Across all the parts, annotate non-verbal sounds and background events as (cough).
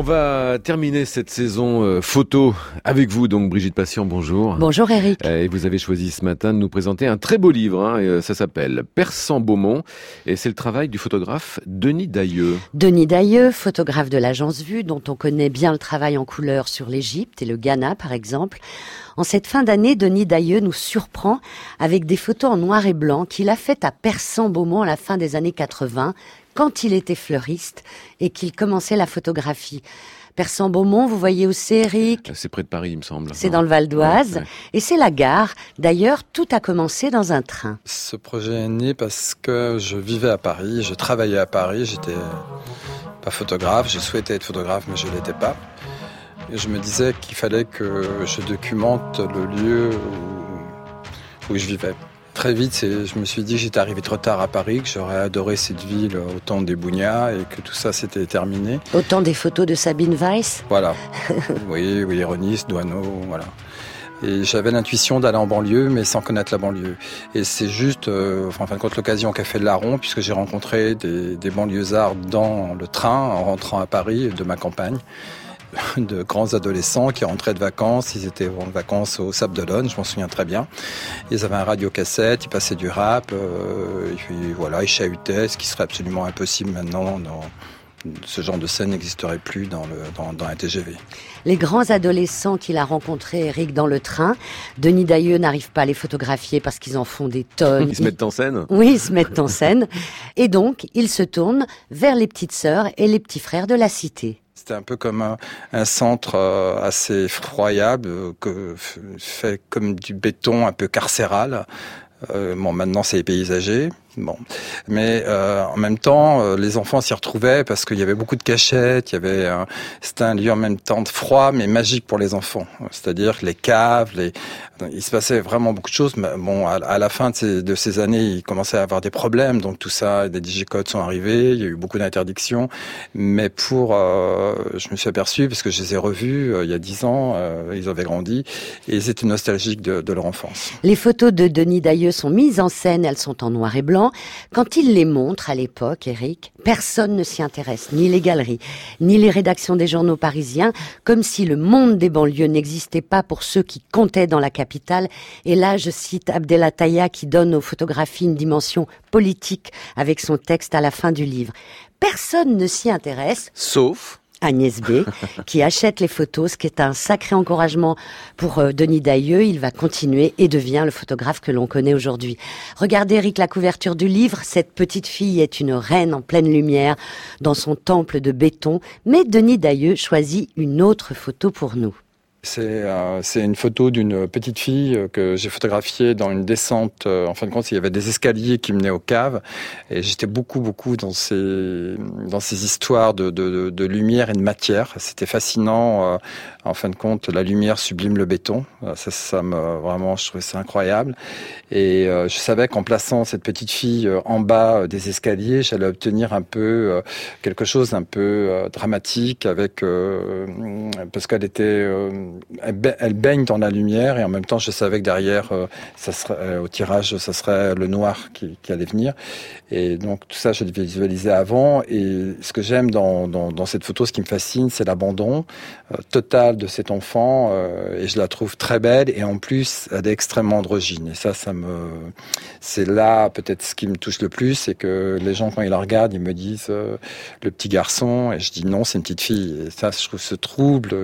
On va terminer cette saison euh, photo avec vous, donc Brigitte Patient, bonjour. Bonjour Eric. Euh, et vous avez choisi ce matin de nous présenter un très beau livre, hein, euh, ça s'appelle Persan Beaumont, et c'est le travail du photographe Denis Dailleux. Denis Dailleux, photographe de l'agence Vue, dont on connaît bien le travail en couleur sur l'Égypte et le Ghana par exemple. En cette fin d'année, Denis Dailleux nous surprend avec des photos en noir et blanc qu'il a faites à Persan-Beaumont à la fin des années 80, quand il était fleuriste et qu'il commençait la photographie. Persan-Beaumont, vous voyez où c'est, Eric C'est près de Paris, il me semble. C'est dans le Val d'Oise. Et c'est la gare. D'ailleurs, tout a commencé dans un train. Ce projet est né parce que je vivais à Paris, je travaillais à Paris, j'étais pas photographe, j'ai souhaité être photographe, mais je l'étais pas. Et je me disais qu'il fallait que je documente le lieu où, où je vivais. Très vite, je me suis dit que j'étais arrivé trop tard à Paris, que j'aurais adoré cette ville au temps des Bougnats et que tout ça s'était terminé. Au temps des photos de Sabine Weiss Voilà. (laughs) oui, oui, Ironis, Douaneau, voilà. Et j'avais l'intuition d'aller en banlieue, mais sans connaître la banlieue. Et c'est juste, euh, enfin, en fin de compte, l'occasion qu'a fait le larron, puisque j'ai rencontré des, des banlieusards dans le train en rentrant à Paris de ma campagne de grands adolescents qui rentraient de vacances. Ils étaient en vacances au Sable d'Olonne, je m'en souviens très bien. Ils avaient un radiocassette, ils passaient du rap, euh, et puis voilà, ils chahutaient, ce qui serait absolument impossible maintenant. Dans, ce genre de scène n'existerait plus dans, le, dans, dans un TGV. Les grands adolescents qu'il a rencontrés, Eric, dans le train, Denis Dailleux n'arrive pas à les photographier parce qu'ils en font des tonnes. Ils se mettent en scène? Oui, ils se mettent en scène. Et donc, il se tourne vers les petites sœurs et les petits frères de la cité. C'était un peu comme un, centre euh, assez effroyable, euh, fait comme du béton un peu carcéral. Euh, bon, maintenant c'est paysager. Bon, mais euh, en même temps, euh, les enfants s'y retrouvaient parce qu'il y avait beaucoup de cachettes. Il y avait, un... c'était un lieu en même temps froid mais magique pour les enfants. C'est-à-dire les caves, les, il se passait vraiment beaucoup de choses. Mais bon, à, à la fin de ces, de ces, années, il commençait à avoir des problèmes. Donc tout ça, des digicodes sont arrivés. Il y a eu beaucoup d'interdictions. Mais pour, euh, je me suis aperçu parce que je les ai revus euh, il y a dix ans. Euh, ils avaient grandi et ils étaient nostalgiques de, de leur enfance. Les photos de Denis Dailleux sont mises en scène. Elles sont en noir et blanc. Quand il les montre à l'époque, Eric, personne ne s'y intéresse, ni les galeries, ni les rédactions des journaux parisiens, comme si le monde des banlieues n'existait pas pour ceux qui comptaient dans la capitale. Et là, je cite Abdelataya qui donne aux photographies une dimension politique avec son texte à la fin du livre. Personne ne s'y intéresse. Sauf Agnès B, qui achète les photos, ce qui est un sacré encouragement pour euh, Denis Dailleux. Il va continuer et devient le photographe que l'on connaît aujourd'hui. Regardez, Eric, la couverture du livre. Cette petite fille est une reine en pleine lumière dans son temple de béton. Mais Denis Dailleux choisit une autre photo pour nous. C'est euh, une photo d'une petite fille euh, que j'ai photographiée dans une descente. Euh, en fin de compte, il y avait des escaliers qui menaient aux caves. Et j'étais beaucoup, beaucoup dans ces, dans ces histoires de, de, de lumière et de matière. C'était fascinant. Euh, en fin de compte, la lumière sublime le béton. Euh, ça, ça me, vraiment, je trouvais ça incroyable. Et euh, je savais qu'en plaçant cette petite fille en bas des escaliers, j'allais obtenir un peu quelque chose un peu dramatique avec, parce qu'elle était elle baigne dans la lumière et en même temps je savais que derrière euh, euh, au tirage ça serait le noir qui, allait venir. Et donc tout ça je l'ai visualisé avant. Et ce que j'aime dans, cette photo ce qui me fascine c'est l'abandon euh, total de cet enfant euh, et je la trouve très belle. Et en plus elle est extrêmement androgyne. Et ça ça me c'est là peut-être ce qui me touche le plus c'est que les gens quand ils la regardent ils me disent euh, le petit garçon. Et je dis non c'est une petite fille. Et ça je trouve ce trouble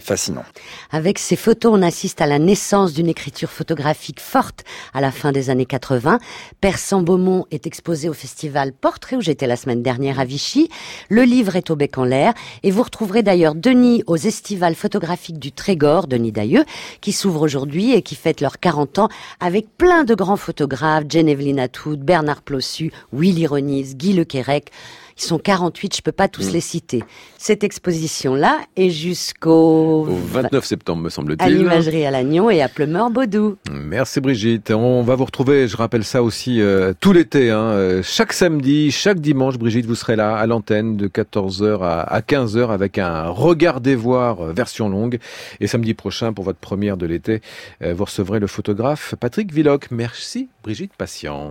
fascinant. Avec ces photos, on assiste à la naissance d'une écriture photographique forte à la fin des années 80. Persan Beaumont est exposé au festival Portrait où j'étais la semaine dernière à Vichy. Le livre est au bec en l'air et vous retrouverez d'ailleurs Denis aux estivales photographiques du Trégor, Denis Dailleux, qui s'ouvre aujourd'hui et qui fête leurs 40 ans avec plein de grands photographes, Geneviève Atoud, Bernard Plossu, Willy Ronis, Guy Lequerec. Ils sont 48, je peux pas tous mmh. les citer. Cette exposition-là est jusqu'au... Au 29 septembre, me semble-t-il. À l'imagerie à Lannion et à Pleumeur-Baudou. Merci Brigitte. On va vous retrouver, je rappelle ça aussi, euh, tout l'été. Hein, euh, chaque samedi, chaque dimanche, Brigitte, vous serez là à l'antenne de 14h à, à 15h avec un Regardez voir euh, version longue. Et samedi prochain, pour votre première de l'été, euh, vous recevrez le photographe Patrick Villoc. Merci Brigitte Patient.